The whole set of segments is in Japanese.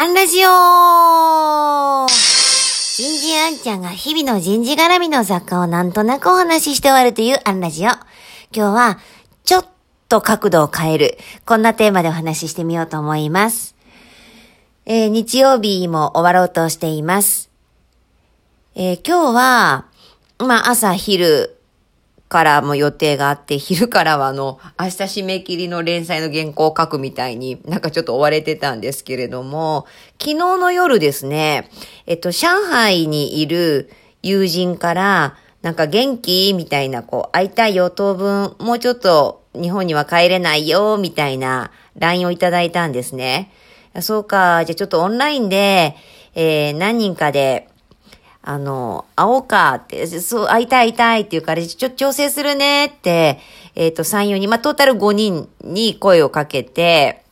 アンラジオ人事あんちゃんが日々の人事絡みの雑貨をなんとなくお話しして終わるというアンラジオ。今日は、ちょっと角度を変える。こんなテーマでお話ししてみようと思います。えー、日曜日も終わろうとしています。えー、今日は、まあ朝昼、からも予定があって、昼からはあの、明日締め切りの連載の原稿を書くみたいになんかちょっと追われてたんですけれども、昨日の夜ですね、えっと、上海にいる友人から、なんか元気？みたいな、こう、会いたいよ、当分、もうちょっと日本には帰れないよ、みたいな LINE をいただいたんですね。そうか、じゃあちょっとオンラインで、えー、何人かで、あの、会おうかって、そう、会いたい会いたいっていうから、ちょっと調整するねって、えっ、ー、と、3、4人、まあ、トータル5人に声をかけて、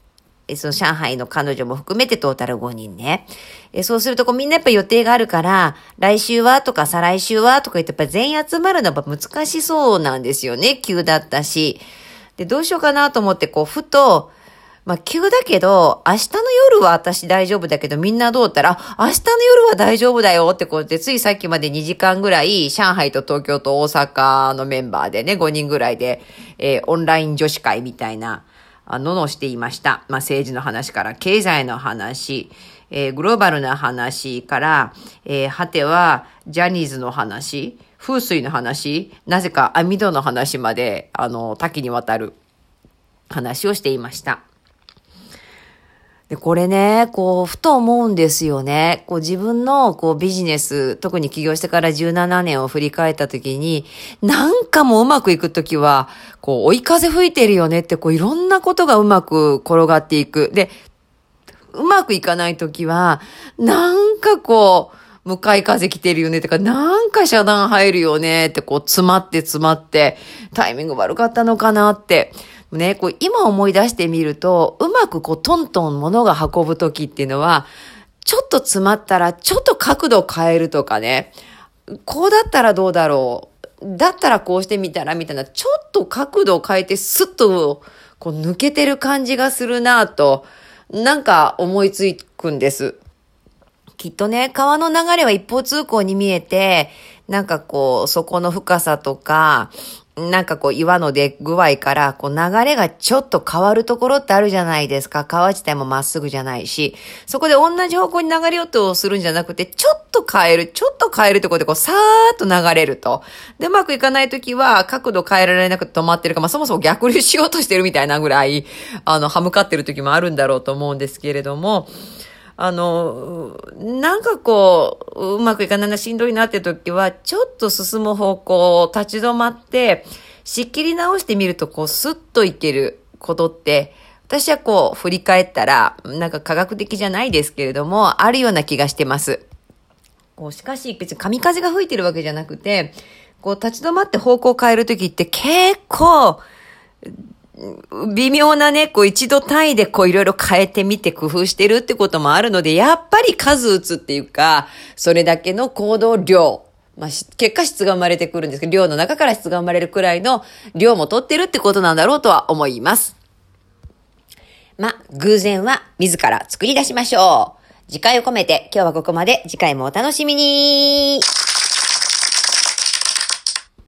その上海の彼女も含めてトータル5人ね。えそうするとこうみんなやっぱ予定があるから、来週はとか再来週はとか言ってやっぱ全員集まるのは難しそうなんですよね。急だったし。で、どうしようかなと思ってこうふと、まあ、急だけど、明日の夜は私大丈夫だけど、みんなどうったら、明日の夜は大丈夫だよってこうやって、ついさっきまで2時間ぐらい、上海と東京と大阪のメンバーでね、5人ぐらいで、えー、オンライン女子会みたいな、あののしていました。まあ、政治の話から、経済の話、えー、グローバルな話から、えー、果ては、ジャニーズの話、風水の話、なぜか網戸の話まで、あの、多岐にわたる話をしていました。で、これね、こう、ふと思うんですよね。こう、自分の、こう、ビジネス、特に起業してから17年を振り返った時に、なんかもうまくいく時は、こう、追い風吹いてるよねって、こう、いろんなことがうまく転がっていく。で、うまくいかない時は、なんかこう、向かい風来てるよねとか、なんか遮断入るよねって、こう、詰まって詰まって、タイミング悪かったのかなって。ね、こう今思い出してみると、うまくこうトントン物が運ぶときっていうのは、ちょっと詰まったらちょっと角度変えるとかね、こうだったらどうだろう、だったらこうしてみたらみたいな、ちょっと角度を変えてスッとこう抜けてる感じがするなと、なんか思いつくんです。きっとね、川の流れは一方通行に見えて、なんかこう、底の深さとか、なんかこう岩の出具合から、こう流れがちょっと変わるところってあるじゃないですか。川自体もまっすぐじゃないし、そこで同じ方向に流れようとするんじゃなくて、ちょっと変える、ちょっと変えるところでこうさーっと流れると。で、うまくいかないときは角度変えられなくて止まってるか、まあそもそも逆流しようとしてるみたいなぐらい、あの、歯向かってる時もあるんだろうと思うんですけれども、あの、なんかこう、うまくいかないな、しんどいなって時は、ちょっと進む方向を、立ち止まって、仕切り直してみると、こう、スッといけることって、私はこう、振り返ったら、なんか科学的じゃないですけれども、あるような気がしてます。こう、しかし、別に神風が吹いてるわけじゃなくて、こう、立ち止まって方向を変えるときって結構、微妙なね、こう一度単位でこういろいろ変えてみて工夫してるってこともあるので、やっぱり数打つっていうか、それだけの行動量、まあ、結果質が生まれてくるんですけど、量の中から質が生まれるくらいの量も取ってるってことなんだろうとは思います。まあ、偶然は自ら作り出しましょう。次回を込めて今日はここまで。次回もお楽しみに